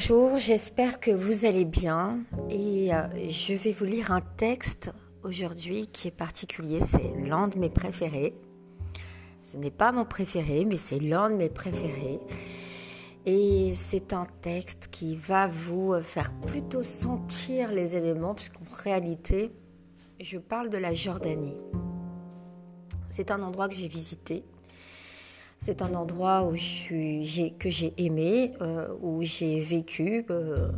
Bonjour, j'espère que vous allez bien et euh, je vais vous lire un texte aujourd'hui qui est particulier, c'est l'un de mes préférés. Ce n'est pas mon préféré, mais c'est l'un de mes préférés. Et c'est un texte qui va vous faire plutôt sentir les éléments, puisqu'en réalité, je parle de la Jordanie. C'est un endroit que j'ai visité c'est un endroit où je que j'ai aimé, euh, où j'ai vécu euh,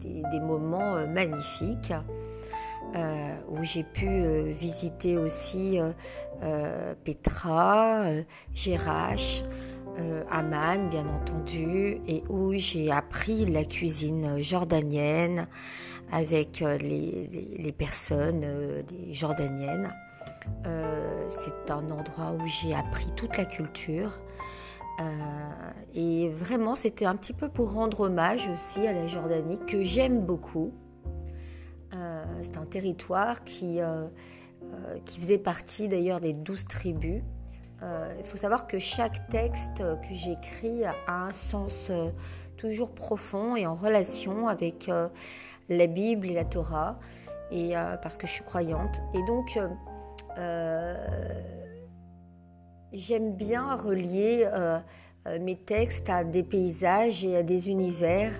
des, moments euh, magnifiques, où j'ai pu visiter aussi Petra, Gérach, Amman, bien entendu, et où j'ai appris la cuisine jordanienne avec les, personnes jordaniennes. Euh, c'est un endroit où j'ai appris toute la culture. Euh, et vraiment, c'était un petit peu pour rendre hommage aussi à la Jordanie, que j'aime beaucoup. Euh, c'est un territoire qui, qui faisait partie d'ailleurs des douze tribus. il faut savoir que chaque texte que j'écris a un sens toujours profond et en relation avec la Bible et la Torah, et, parce que je suis croyante. Et donc, j'aime bien relier euh, euh, mes textes à des paysages et à des univers.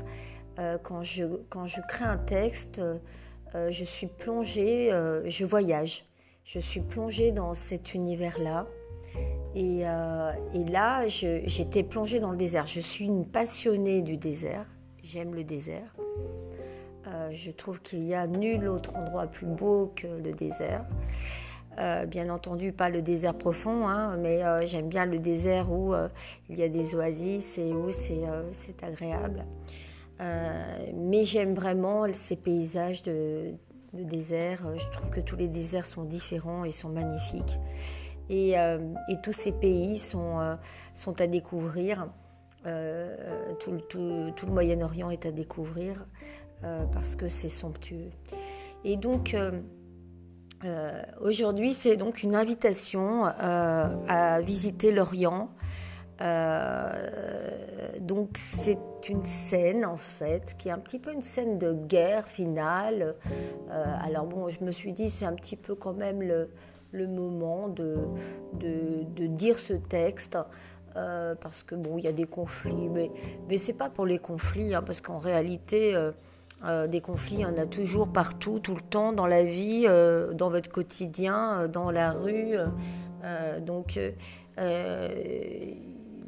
quand, je, quand je crée un texte, je suis plongée, je voyage. Je suis plongée dans cet univers-là. Et, et, là, j'étais plongée dans le désert. Je suis une passionnée du désert. J'aime le désert. je trouve qu'il n'y a nul autre endroit plus beau que le désert. Euh, bien entendu, pas le désert profond, hein, mais euh, j'aime bien le désert où euh, il y a des oasis et où c'est agréable. mais j'aime vraiment ces paysages de, désert. Je trouve que tous les déserts sont différents et sont magnifiques. Et, tous ces pays sont, sont à découvrir. Tout, tout, le Moyen-Orient est à découvrir parce que c'est somptueux. Et donc, euh, aujourd'hui, c'est donc une invitation euh, à visiter l'Orient. Euh, donc c'est une scène en fait qui est un petit peu une scène de guerre finale. alors bon, je me suis dit c'est un petit peu quand même le, moment de, dire ce texte. parce que bon, il y a des conflits, mais, mais c'est pas pour les conflits, hein, parce qu'en réalité, euh, des conflits, il y en a toujours partout, tout le temps, dans la vie, euh, dans votre quotidien, euh, dans la rue. donc,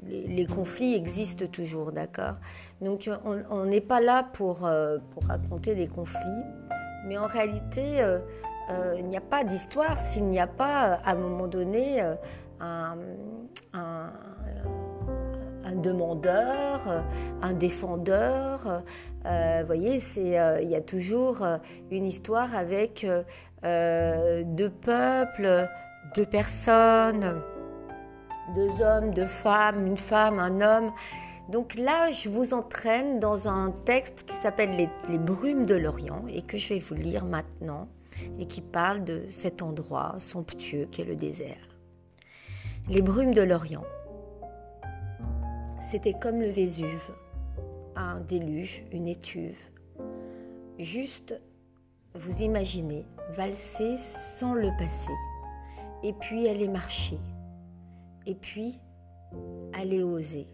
les, conflits existent toujours, d'accord? Donc, on n'est pas là pour, raconter des conflits, mais en réalité, il n'y a pas d'histoire s'il n'y a pas, à un moment donné, un demandeur, euh, un défendeur. Euh, vous voyez, euh, il y a toujours une histoire avec deux peuples, deux personnes, deux hommes, deux femmes, une femme, un homme. Donc là, je vous entraîne dans un texte qui s'appelle les, les, brumes de l'Orient et que je vais vous lire maintenant et qui parle de cet endroit somptueux qu'est le désert. Les brumes de l'Orient. C'était comme le Vésuve, un déluge, une étuve. Juste, vous imaginez, valser sans le passer, et puis aller marcher, et puis aller oser,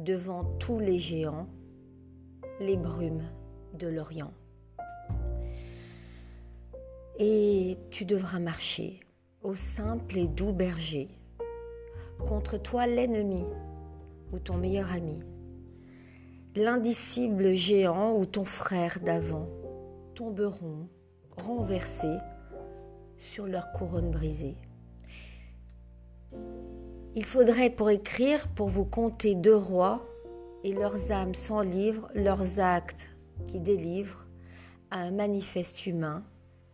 devant tous les géants, les brumes de l'Orient. Et tu devras marcher au simple et doux berger, contre toi l'ennemi ou ton meilleur ami, l'indicible géant ou ton frère d'avant tomberont renversés sur leur couronne brisée. Il faudrait pour écrire, pour vous compter deux rois, et leurs âmes s'enlivrent, leurs actes qui délivrent à un manifeste humain,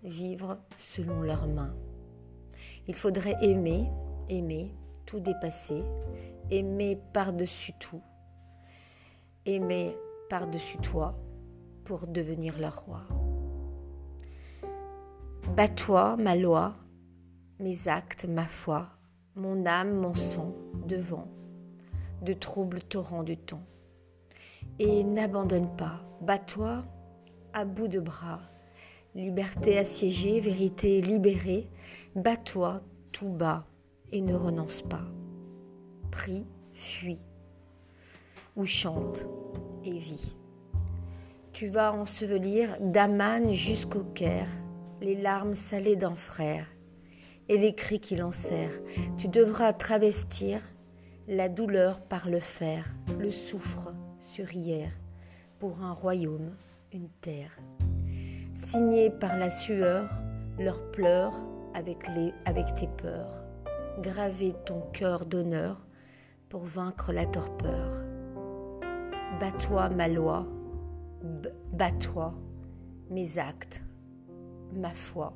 vivre selon leurs mains. Il faudrait aimer, aimer, tout dépasser, aimer par-dessus tout, aimer par-dessus toi pour devenir le roi. Bats-toi, ma loi, mes actes, ma foi, mon âme, mon sang, devant, de troubles torrents du temps. Et n'abandonne pas, bats-toi à bout de bras. Liberté assiégée, vérité libérée, bats-toi tout bas et ne renonce pas. Prie, fuis ou chante et vis. Tu vas ensevelir d'Aman jusqu'au Caire les larmes salées d'un frère et les cris qui l'enserrent. Tu devras travestir la douleur par le fer, le souffre sur hier, pour un royaume, une terre. Signé par la sueur, leurs pleurs avec, avec tes peurs. Graver ton cœur d'honneur pour vaincre la torpeur. Bats-toi ma loi, bats-toi mes actes, ma foi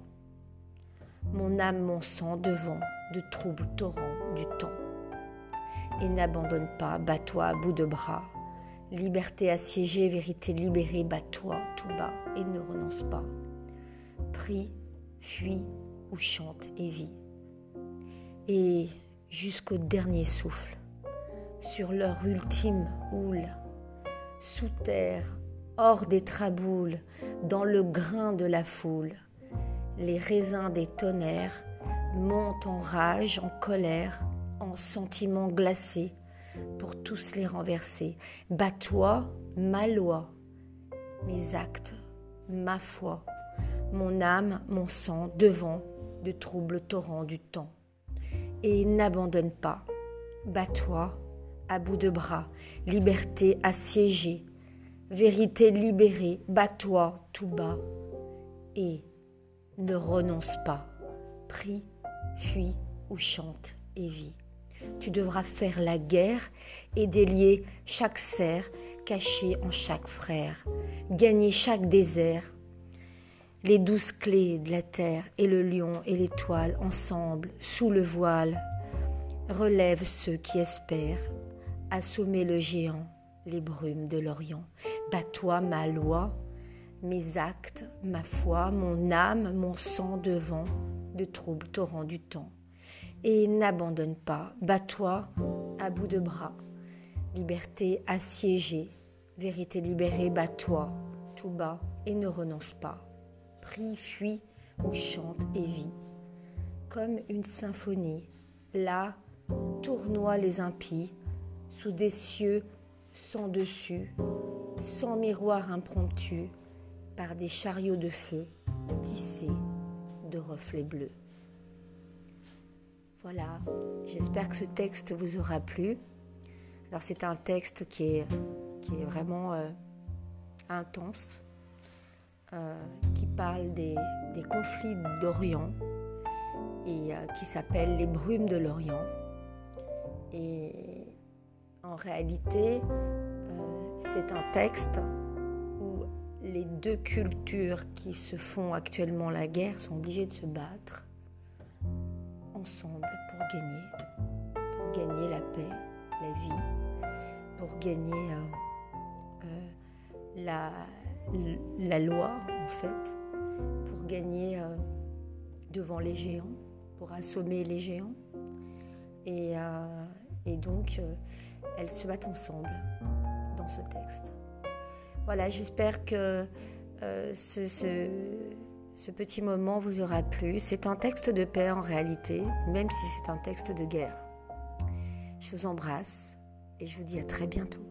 mon âme, mon sang devant de troubles torrents du temps. Et n'abandonne pas, bats-toi à bout de bras. Liberté assiégée, vérité libérée, bats-toi tout bas et ne renonce pas. Prie, fuis ou chante et vis. Et jusqu'au dernier souffle, sur leur ultime houle, sous terre, hors des traboules, dans le grain de la foule, les raisins des tonnerres montent en rage, en colère, en sentiments glacés, pour tous les renverser. Bats-toi, ma loi, mes actes, ma foi, mon âme, mon sang, devant de troubles torrents du temps. Et n'abandonne pas, bats-toi à bout de bras, liberté assiégée, vérité libérée, bats-toi tout bas et ne renonce pas. Prie, fuis ou chante et vis. Tu devras faire la guerre et délier chaque serre cachée en chaque frère, gagner chaque désert, les douze clés de la terre et le lion et l'étoile ensemble sous le voile. Relève ceux qui espèrent assommer le géant, les brumes de l'Orient. Bats-toi ma loi, mes actes, ma foi, mon âme, mon sang devant de troubles torrents du temps. Et n'abandonne pas, bats-toi à bout de bras. Liberté assiégée, vérité libérée, bats-toi tout bas et ne renonce pas. Prie, fuis ou chante et vis. Comme une symphonie, là, tournoie les impies, sous des cieux sans dessus, sans miroir impromptu, par des chariots de feu tissés de reflets bleus. Voilà, j'espère que ce texte vous aura plu. Alors c'est un texte qui est, qui est vraiment euh, intense, euh, qui parle des, conflits d'Orient et euh, qui s'appelle Les brumes de l'Orient. Et en réalité, c'est un texte les deux cultures qui se font actuellement la guerre sont obligées de se battre ensemble pour gagner, pour gagner la paix, la vie, pour gagner euh, euh, la, la, loi en fait, pour gagner euh, devant les géants, pour assommer les géants. Et, et donc, elles se battent ensemble dans ce texte. Voilà, j'espère que euh, ce, petit moment vous aura plu. C'est un texte de paix en réalité, même si c'est un texte de guerre. Je vous embrasse et je vous dis à très bientôt.